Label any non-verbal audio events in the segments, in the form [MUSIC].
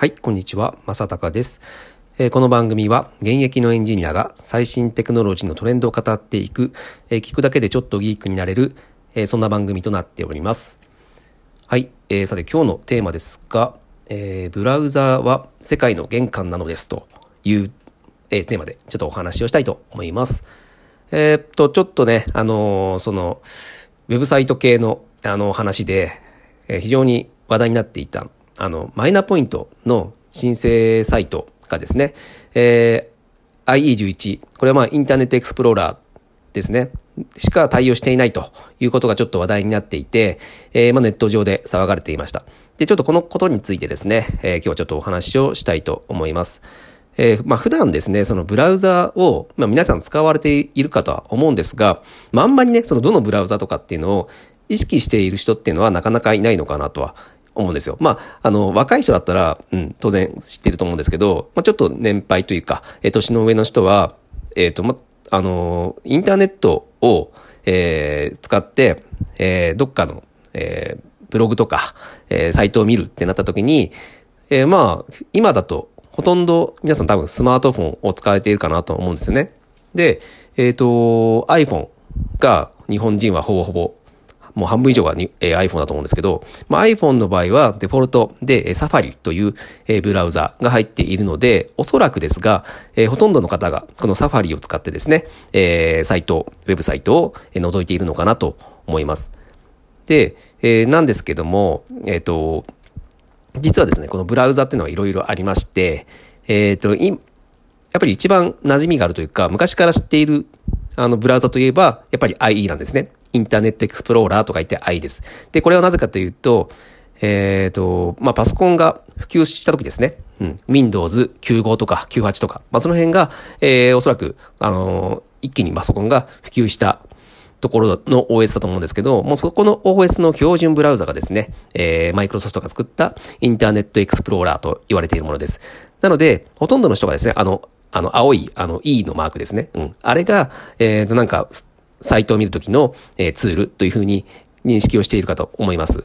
はい、こんにちは。まさたかです。えー、この番組は現役のエンジニアが最新テクノロジーのトレンドを語っていく、えー、聞くだけでちょっとギークになれる、えー、そんな番組となっております。はい、えー、さて今日のテーマですが、えー、ブラウザーは世界の玄関なのですという、えー、テーマでちょっとお話をしたいと思います。えー、っと、ちょっとね、あの、その、ウェブサイト系のあの話で、え、非常に話題になっていたあの、マイナポイントの申請サイトがですね、えー、IE11、これはまあインターネットエクスプローラーですね、しか対応していないということがちょっと話題になっていて、えー、まあネット上で騒がれていました。で、ちょっとこのことについてですね、えー、今日はちょっとお話をしたいと思います。えー、まあ普段ですね、そのブラウザを、まあ皆さん使われているかとは思うんですが、まああんまりね、そのどのブラウザとかっていうのを意識している人っていうのはなかなかいないのかなとは思うんですよ。まあ、あの、若い人だったら、うん、当然知ってると思うんですけど、まあ、ちょっと年配というか、えー、年の上の人は、えっ、ー、と、ま、あの、インターネットを、えー、使って、えー、どっかの、えー、ブログとか、えー、サイトを見るってなった時に、えー、まあ、今だと、ほとんど皆さん多分スマートフォンを使われているかなと思うんですよね。で、えっ、ー、と、iPhone が日本人はほぼほぼもう半分以上がに、えー、iPhone だと思うんですけど、まあ、iPhone の場合はデフォルトで、えー、Safari という、えー、ブラウザが入っているので、おそらくですが、えー、ほとんどの方がこの Safari を使ってですね、えー、サイト、ウェブサイトを、えー、覗いているのかなと思います。で、えー、なんですけども、えっ、ー、と、実はですね、このブラウザっていうのはいろいろありまして、えっ、ー、と、やっぱり一番馴染みがあるというか、昔から知っているあのブラウザといえば、やっぱり IE なんですね。インターネットエクスプローラーとか言って IE です。で、これはなぜかというと、えっ、ー、と、まあ、パソコンが普及した時ですね。うん。Windows 95とか98とか、まあ、その辺が、えー、おそらく、あのー、一気にパソコンが普及したところの OS だと思うんですけど、もうそこの OS の標準ブラウザがですね、えー、マイクロソフトが作ったインターネットエクスプローラーと言われているものです。なので、ほとんどの人がですね、あの、あの、青い、あの、E のマークですね。うん。あれが、えっ、ー、と、なんか、サイトを見るときの、えー、ツールというふうに認識をしているかと思います。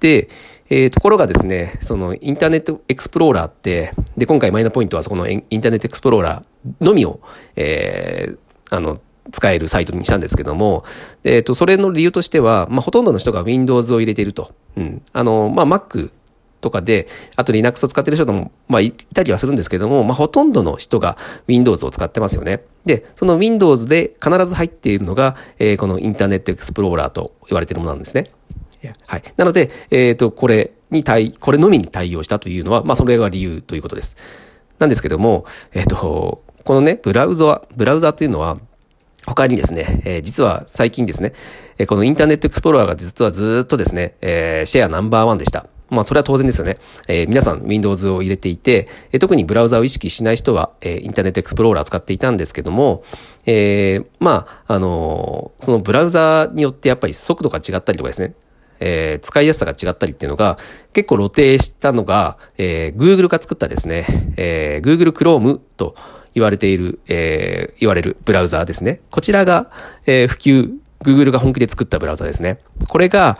で、えー、ところがですね、そのインターネットエクスプローラーって、で、今回マイナポイントはそこのインターネットエクスプローラーのみを、えー、あの、使えるサイトにしたんですけども、えっ、ー、と、それの理由としては、まあ、ほとんどの人が Windows を入れていると。うん。あの、まあ、Mac とかで、あと Linux を使ってる人も、まあ、いたりはするんですけども、まあ、ほとんどの人が Windows を使ってますよね。で、その Windows で必ず入っているのが、えー、このインターネットエクスプローラーと言われているものなんですね。はい。なので、えっ、ー、と、これに対、これのみに対応したというのは、まあ、それが理由ということです。なんですけども、えっ、ー、と、このね、ブラウザ、ブラウザというのは、他にですね、えー、実は最近ですね、えー、このインターネットエクスプローラーが実はずっとですね、えー、シェアナンバーワンでした。まあ、それは当然ですよね。えー、皆さん Windows を入れていて、えー、特にブラウザを意識しない人は、えー、インターネットエクスプローラーを使っていたんですけども、えー、まあ、あのー、そのブラウザによってやっぱり速度が違ったりとかですね、えー、使いやすさが違ったりっていうのが結構露呈したのが、えー、Google が作ったですね、えー、Google Chrome と言われている、えー、言われるブラウザーですね。こちらが、えー、普及、Google が本気で作ったブラウザですね。これが、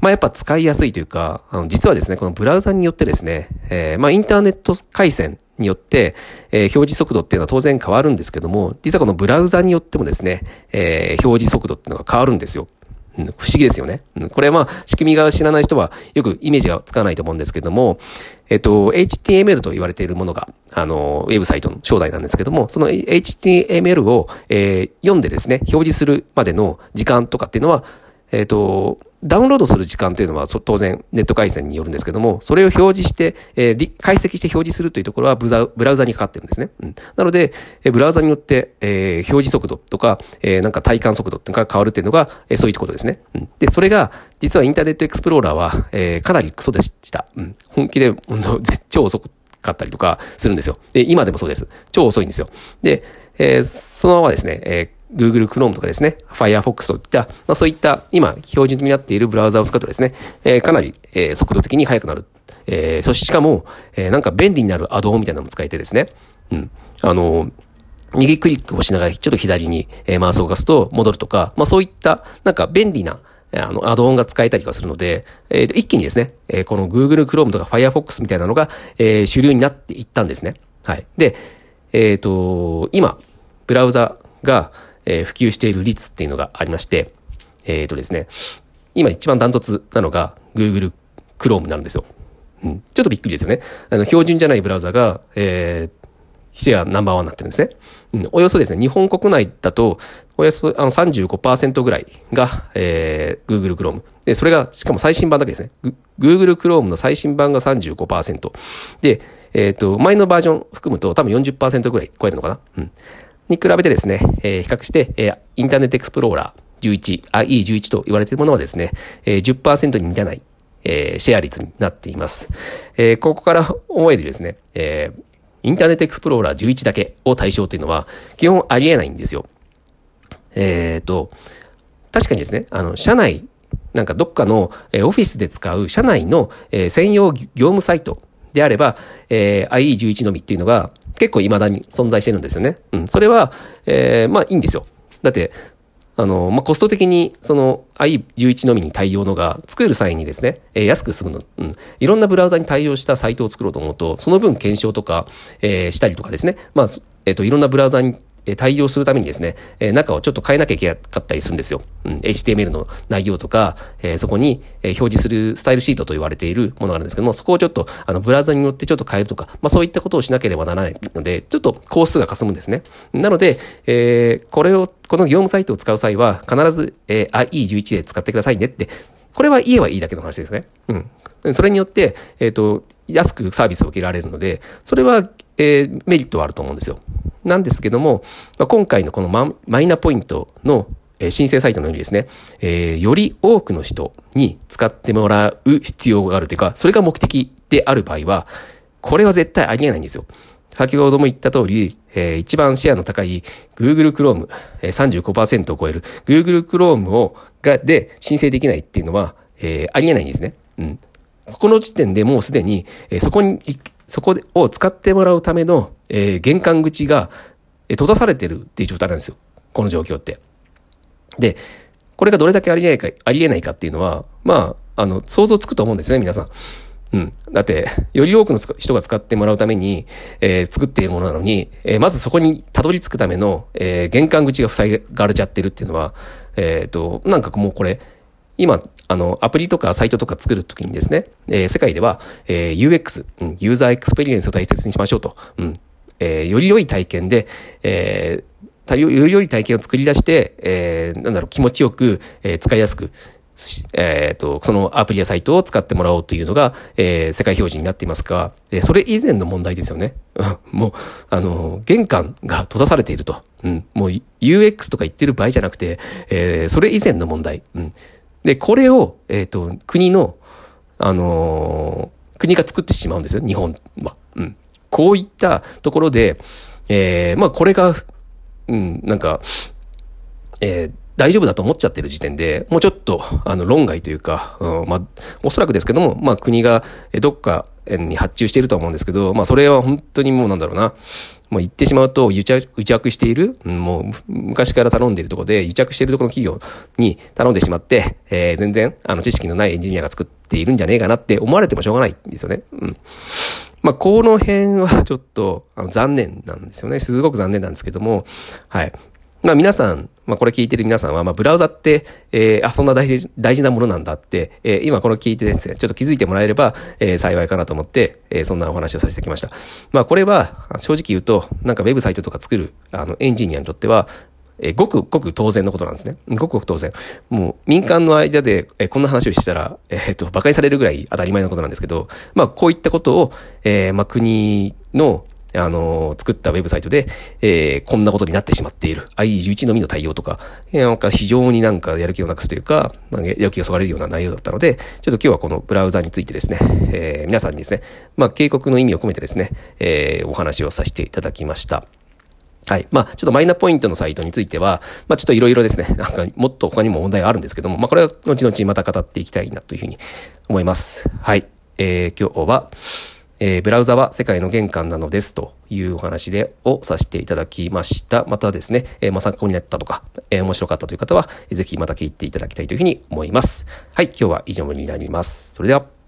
まあやっぱ使いやすいというか、あの実はですね、このブラウザによってですね、えー、まあインターネット回線によって、えー、表示速度っていうのは当然変わるんですけども、実はこのブラウザによってもですね、えー、表示速度っていうのが変わるんですよ。うん、不思議ですよね。うん、これはまあ、仕組みが知らない人はよくイメージがつかないと思うんですけども、えっと、HTML と言われているものが、あの、ウェブサイトの正体なんですけども、その HTML を、えー、読んでですね、表示するまでの時間とかっていうのは、えっと、ダウンロードする時間というのは当然ネット回線によるんですけども、それを表示して、えー、解析して表示するというところはブザブラウザにかかってるんですね。うん、なので、え、ブラウザによって、えー、表示速度とか、えー、なんか体感速度っていうのが変わるっていうのが、え、そういうことですね。うん、で、それが、実はインターネットエクスプローラーは、え、かなりクソでした。うん、本気で、本当 [LAUGHS] 超遅かったりとかするんですよ。で、今でもそうです。超遅いんですよ。で、え、そのままですね、え Google Chrome とかですね、Firefox といった、まあ、そういった今標準になっているブラウザを使うとですね、えー、かなり、えー、速度的に速くなる。えー、そしてしかも、えー、なんか便利になるアドオンみたいなのも使えてですね、うん。あのー、右クリックをしながらちょっと左に、マウスを動かすと戻るとか、まあそういったなんか便利な、あの、アドオンが使えたりとかするので、えー、一気にですね、えー、この Google Chrome とか Firefox みたいなのが、えー、主流になっていったんですね。はい。で、えっ、ー、と、今、ブラウザが、えー、普及している率っていうのがありまして、えっ、ー、とですね、今一番ダントツなのが Google Chrome なんですよ。うん。ちょっとびっくりですよね。あの、標準じゃないブラウザが、えー、シェアナンバーワンになってるんですね。うん、およそですね、日本国内だと、およそあの35%ぐらいが、えー、Google Chrome。で、それが、しかも最新版だけですね。Google Chrome の最新版が35%。で、えっ、ー、と、前のバージョン含むと多分40%ぐらい超えるのかな。うん。に比べてですね、えー、比較して、えー、インターネットエクスプローラー11、IE11 と言われているものはですね、えー、10%に満たない、えー、シェア率になっています。えー、ここから思えるですね、えー、インターネットエクスプローラー11だけを対象というのは、基本ありえないんですよ。えっ、ー、と、確かにですね、あの、社内、なんかどっかの、えー、オフィスで使う社内の、えー、専用業務サイトであれば、えー、IE11 のみっていうのが結構未だに存在してるんですよね。うん。それは、えー、まあいいんですよ。だって、あの、まあ、コスト的に、その i11 のみに対応のが作る際にですね、えー、安く済むの、うん。いろんなブラウザに対応したサイトを作ろうと思うと、その分検証とか、えー、したりとかですね、まあ、えっ、ー、と、いろんなブラウザに対応するためにですね、え中をちょっと変えなきゃいけなかったりするんですよ。うん、HTML の内容とか、えそこに、表示するスタイルシートと言われているものがあるんですけども、そこをちょっと、あの、ブラウザによってちょっと変えるとか、まあそういったことをしなければならないので、ちょっと工数がかすむんですね。なので、えー、これを、この業務サイトを使う際は、必ず、えー、IE11 で使ってくださいねって、これは言えばいいだけの話ですね。うん。それによって、えっ、ー、と、安くサービスを受けられるので、それは、えー、メリットはあると思うんですよ。なんですけども、まあ、今回のこのママイナポイントの申請サイトのようにですね、えー、より多くの人に使ってもらう必要があるというか、それが目的である場合は、これは絶対ありえないんですよ。先ほども言った通り、えー、一番シェアの高い Google Chrome、えー、35%を超える Google Chrome を、が、で申請できないっていうのは、えー、ありえないんですね。うん。この時点でもうすでに、え、そこに、そこを使ってもらうための、えー、玄関口が、閉ざされてるっていう状態なんですよ。この状況って。で、これがどれだけありえないか、ありえないかっていうのは、まあ、あの、想像つくと思うんですね、皆さん。うん。だって、より多くの人が使ってもらうために、えー、作っているものなのに、えー、まずそこにたどり着くための、えー、玄関口が塞がれちゃってるっていうのは、えっ、と、なんかもうこれ、今、あの、アプリとかサイトとか作るときにですね、えー、世界では、えー、UX、うん、ユーザーエクスペリエンスを大切にしましょうと。うん。えー、より良い体験で、えー、より良い体験を作り出して、えー、なんだろう、気持ちよく、えー、使いやすく、え、ー、と、そのアプリやサイトを使ってもらおうというのが、えー、世界標準になっていますが、えー、それ以前の問題ですよね。[LAUGHS] もう、あの、玄関が閉ざされていると。うん。もう UX とか言ってる場合じゃなくて、えー、それ以前の問題。うん。で、これを、えっ、ー、と、国の、あのー、国が作ってしまうんですよ、日本は。うん。こういったところで、えー、まあこれが、うん、なんか、えー、大丈夫だと思っちゃってる時点で、もうちょっと、あの、論外というか、うん、まあ、おそらくですけども、まあ、国が、どっかに発注していると思うんですけど、まあ、それは本当にもうなんだろうな、もう言ってしまうと、癒着している、もう、昔から頼んでいるところで、癒着しているところの企業に頼んでしまって、えー、全然、あの、知識のないエンジニアが作っているんじゃねえかなって思われてもしょうがないんですよね。うん。まあ、この辺はちょっと、あの、残念なんですよね。すごく残念なんですけども、はい。まあ皆さん、まあこれ聞いてる皆さんは、まあブラウザって、えー、あ、そんな大事、大事なものなんだって、えー、今これ聞いてですね、ちょっと気づいてもらえれば、えー、幸いかなと思って、えー、そんなお話をさせてきました。まあこれは、正直言うと、なんかウェブサイトとか作る、あの、エンジニアにとっては、え、ごくごく当然のことなんですね。ごくごく当然。もう民間の間で、え、こんな話をしたら、え、っと、馬鹿にされるぐらい当たり前のことなんですけど、まあこういったことを、えー、まあ国の、あの、作ったウェブサイトで、えー、こんなことになってしまっている。IE11 のみの対応とか、えなんか非常になんかやる気をなくすというか、やる気がそがれるような内容だったので、ちょっと今日はこのブラウザについてですね、えー、皆さんにですね、まあ、警告の意味を込めてですね、えー、お話をさせていただきました。はい。まあ、ちょっとマイナポイントのサイトについては、まあ、ちょっといろいろですね、なんかもっと他にも問題があるんですけども、まあ、これは後々また語っていきたいなというふうに思います。はい。えー、今日は、えー、ブラウザは世界の玄関なのですというお話で、をさせていただきました。またですね、えー、まあ、参考になったとか、えー、面白かったという方は、ぜひまた聞いていただきたいというふうに思います。はい、今日は以上になります。それでは。